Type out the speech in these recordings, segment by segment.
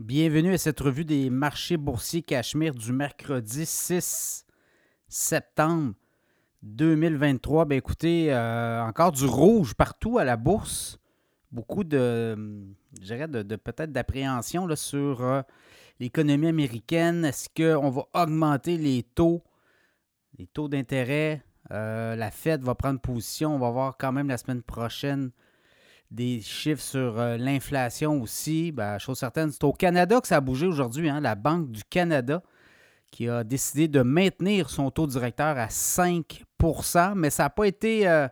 Bienvenue à cette revue des marchés boursiers Cachemire du mercredi 6 septembre 2023. Ben écoutez, euh, encore du rouge partout à la bourse. Beaucoup de, de, de peut-être d'appréhension sur euh, l'économie américaine. Est-ce qu'on va augmenter les taux, les taux d'intérêt? Euh, la Fed va prendre position. On va voir quand même la semaine prochaine des chiffres sur euh, l'inflation aussi. Ben, chose certaine, c'est au Canada que ça a bougé aujourd'hui. Hein. la Banque du Canada qui a décidé de maintenir son taux directeur à 5% mais ça n'a pas été euh,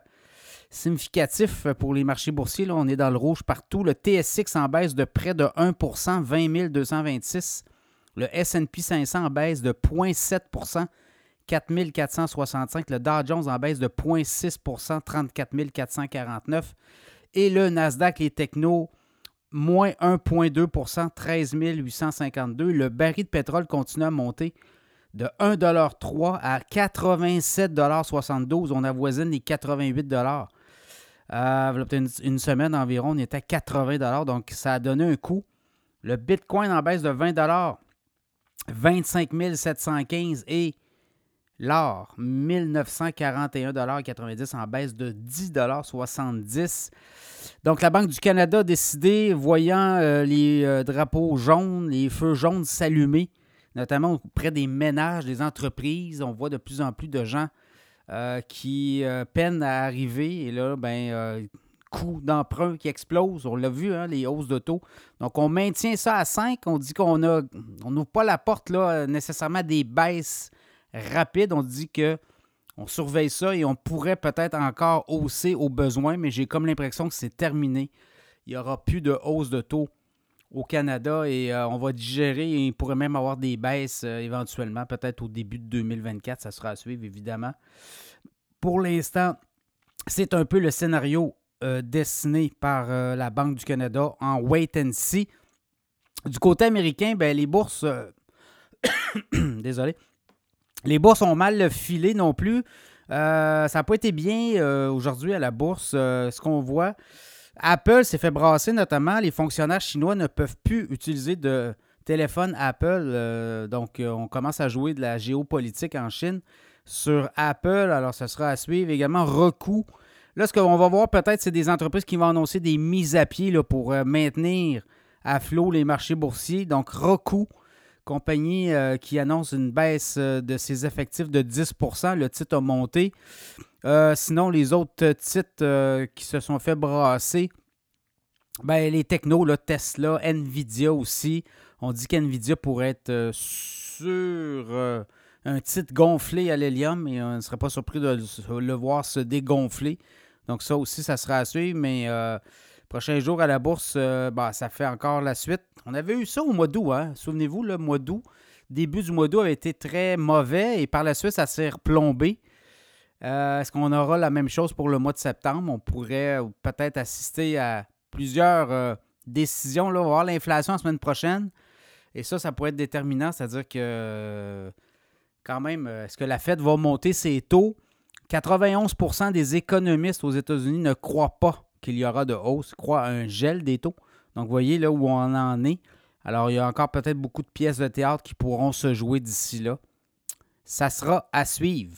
significatif pour les marchés boursiers. Là, on est dans le rouge partout. Le TSX en baisse de près de 1% 20 226. Le SP 500 en baisse de 0,7% 4 465. Le Dow Jones en baisse de 0,6% 34 449 et le Nasdaq, les technos, moins 1,2% 13 852. Le baril de pétrole continue à monter de 1,3 à 87,72 On avoisine les 88 euh, une, semaine environ, on était à 80 donc ça a donné un coup. Le Bitcoin en baisse de 20 25 715 et L'or, 1941,90 en baisse de 10,70 Donc, la Banque du Canada a décidé, voyant euh, les euh, drapeaux jaunes, les feux jaunes s'allumer, notamment auprès des ménages, des entreprises, on voit de plus en plus de gens euh, qui peinent à arriver. Et là, ben, coût d'emprunt qui explose. On l'a vu, hein, les hausses de taux. Donc, on maintient ça à 5. On dit qu'on a, on n'ouvre pas la porte là, nécessairement des baisses rapide. On dit que on surveille ça et on pourrait peut-être encore hausser au besoin, mais j'ai comme l'impression que c'est terminé. Il n'y aura plus de hausse de taux au Canada et euh, on va digérer et il pourrait même avoir des baisses euh, éventuellement, peut-être au début de 2024. Ça sera à suivre, évidemment. Pour l'instant, c'est un peu le scénario euh, dessiné par la Banque du Canada en wait and see. Du côté américain, ben, les bourses. Désolé. Les bourses ont mal filé non plus. Euh, ça n'a pas été bien euh, aujourd'hui à la bourse. Euh, ce qu'on voit, Apple s'est fait brasser notamment. Les fonctionnaires chinois ne peuvent plus utiliser de téléphone Apple. donc, on commence à jouer de la géopolitique en Chine sur Apple. Alors, ça sera à suivre. Également, Roku. Là, ce qu'on va voir peut-être, c'est des entreprises qui vont annoncer des mises à pied pour maintenir à flot les marchés boursiers. Donc, Roku compagnie euh, qui annonce une baisse euh, de ses effectifs de 10% Le titre a monté. Euh, sinon, les autres titres qui se sont fait brasser, ben, les technos, Tesla, Nvidia aussi. On dit qu'Nvidia pourrait être sur un titre gonflé à l'hélium et on ne serait pas surpris de le voir se dégonfler. Donc ça aussi, ça sera à suivre, mais Prochain jour à la bourse, euh, bah, ça fait encore la suite. On avait eu ça au mois d'août, hein? Souvenez-vous, le mois d'août. Début du mois d'août avait été très mauvais et par la suite, ça s'est replombé. Euh, est-ce qu'on aura la même chose pour le mois de septembre? On pourrait peut-être assister à plusieurs euh, décisions. Là. On va voir l'inflation la semaine prochaine. Et ça, ça pourrait être déterminant. C'est-à-dire que, quand même, est-ce que la Fed va monter ses taux? 91% des économistes aux États-Unis ne croient pas qu'il y aura de hausse, croit un gel des taux. Donc, vous voyez là où on en est. Alors, il y a encore peut-être beaucoup de pièces de théâtre qui pourront se jouer d'ici là. Ça sera à suivre.